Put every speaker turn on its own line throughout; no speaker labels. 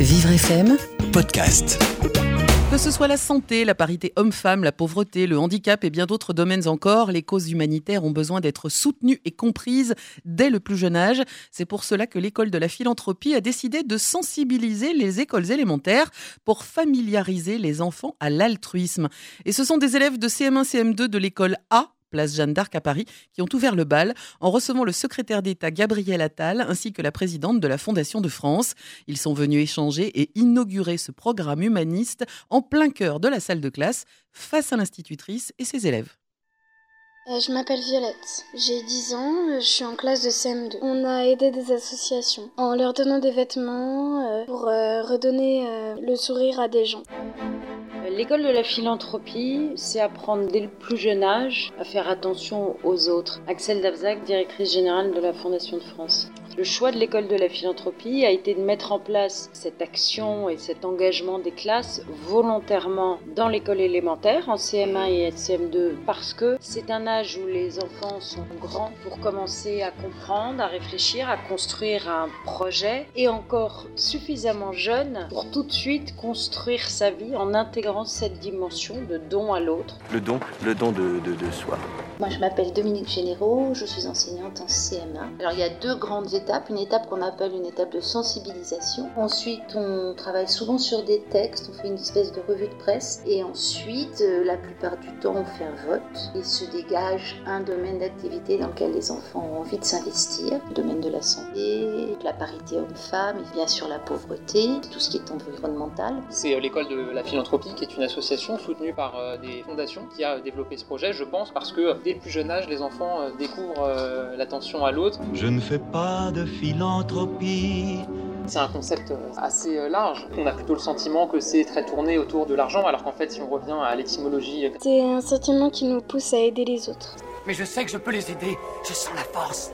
Vivre FM,
podcast.
Que ce soit la santé, la parité homme-femme, la pauvreté, le handicap et bien d'autres domaines encore, les causes humanitaires ont besoin d'être soutenues et comprises dès le plus jeune âge. C'est pour cela que l'école de la philanthropie a décidé de sensibiliser les écoles élémentaires pour familiariser les enfants à l'altruisme. Et ce sont des élèves de CM1, CM2 de l'école A place Jeanne d'Arc à Paris, qui ont ouvert le bal en recevant le secrétaire d'État Gabriel Attal ainsi que la présidente de la Fondation de France. Ils sont venus échanger et inaugurer ce programme humaniste en plein cœur de la salle de classe face à l'institutrice et ses élèves.
Euh, je m'appelle Violette, j'ai 10 ans, je suis en classe de CM2. On a aidé des associations en leur donnant des vêtements euh, pour euh, redonner le sourire à des gens.
L'école de la philanthropie, c'est apprendre dès le plus jeune âge à faire attention aux autres. Axel Davzac, directrice générale de la Fondation de France. Le choix de l'école de la philanthropie a été de mettre en place cette action et cet engagement des classes volontairement dans l'école élémentaire, en CM1 et CM2, parce que c'est un âge où les enfants sont grands pour commencer à comprendre, à réfléchir, à construire un projet, et encore suffisamment jeunes pour tout de suite construire sa vie en intégrant cette dimension de don à l'autre.
Le don, le don de, de, de soi.
Moi, je m'appelle Dominique Généraux, je suis enseignante en CM1. Alors, il y a deux grandes étapes une étape qu'on appelle une étape de sensibilisation. Ensuite, on travaille souvent sur des textes, on fait une espèce de revue de presse. Et ensuite, euh, la plupart du temps, on fait un vote et se dégage un domaine d'activité dans lequel les enfants ont envie de s'investir. Le domaine de la santé, de la parité homme-femme, et bien sûr la pauvreté, tout ce qui est environnemental.
C'est euh, l'école de la philanthropie qui est une association soutenue par euh, des fondations qui a développé ce projet, je pense, parce que dès le plus jeune âge, les enfants découvrent l'attention à l'autre.
Je ne fais pas de philanthropie.
C'est un concept assez euh, large. On a plutôt le sentiment que c'est très tourné autour de l'argent, alors qu'en fait, si on revient à l'étymologie...
C'est un sentiment qui nous pousse à aider les autres.
Mais je sais que je peux les aider, je sens la force.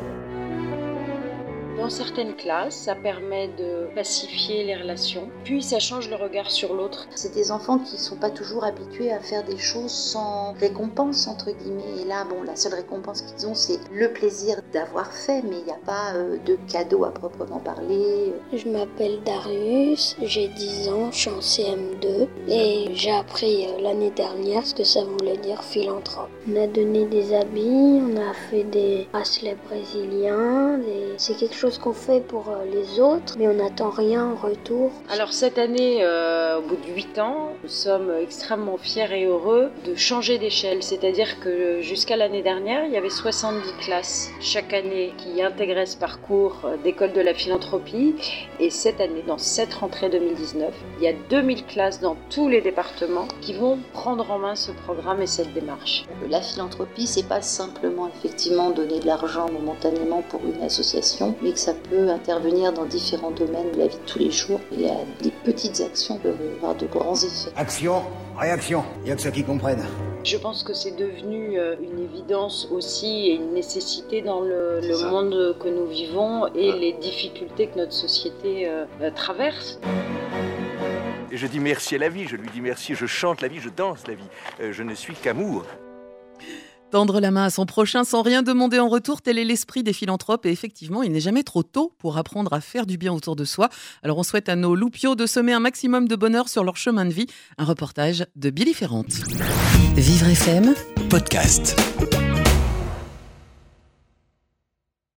Dans certaines classes, ça permet de pacifier les relations, puis ça change le regard sur l'autre.
C'est des enfants qui ne sont pas toujours habitués à faire des choses sans récompense, entre guillemets. Et là, bon, la seule récompense qu'ils ont, c'est le plaisir d'avoir fait, mais il n'y a pas euh, de cadeau à proprement parler.
Je m'appelle Darius, j'ai 10 ans, je suis en CM2 et j'ai appris euh, l'année dernière ce que ça voulait dire philanthrope. On a donné des habits, on a fait des bracelets brésiliens, c'est quelque chose qu'on fait pour euh, les autres, mais on n'attend rien en retour.
Alors cette année, euh, au bout de 8 ans, nous sommes extrêmement fiers et heureux de changer d'échelle. C'est-à-dire que jusqu'à l'année dernière, il y avait 70 classes chaque année qui intégraient ce parcours euh, d'école de la philanthropie. Et cette année, dans cette rentrée 2019, il y a 2000 classes dans tous les départements qui vont prendre en main ce programme et cette démarche.
La philanthropie, c'est pas simplement effectivement donner de l'argent momentanément pour une association, mais que ça peut intervenir dans différents domaines de la vie de tous les jours. Il y a des petites actions peuvent avoir de grands effets.
Action, réaction, il n'y a que ceux qui comprennent.
Je pense que c'est devenu euh, une évidence aussi et une nécessité dans le, le monde que nous vivons et les difficultés que notre société euh, traverse.
Et je dis merci à la vie, je lui dis merci, je chante la vie, je danse la vie. Euh, je ne suis qu'amour.
Tendre la main à son prochain sans rien demander en retour, tel est l'esprit des philanthropes. Et effectivement, il n'est jamais trop tôt pour apprendre à faire du bien autour de soi. Alors on souhaite à nos loupiaux de semer un maximum de bonheur sur leur chemin de vie. Un reportage de Billy Ferrante.
Vivre FM,
podcast.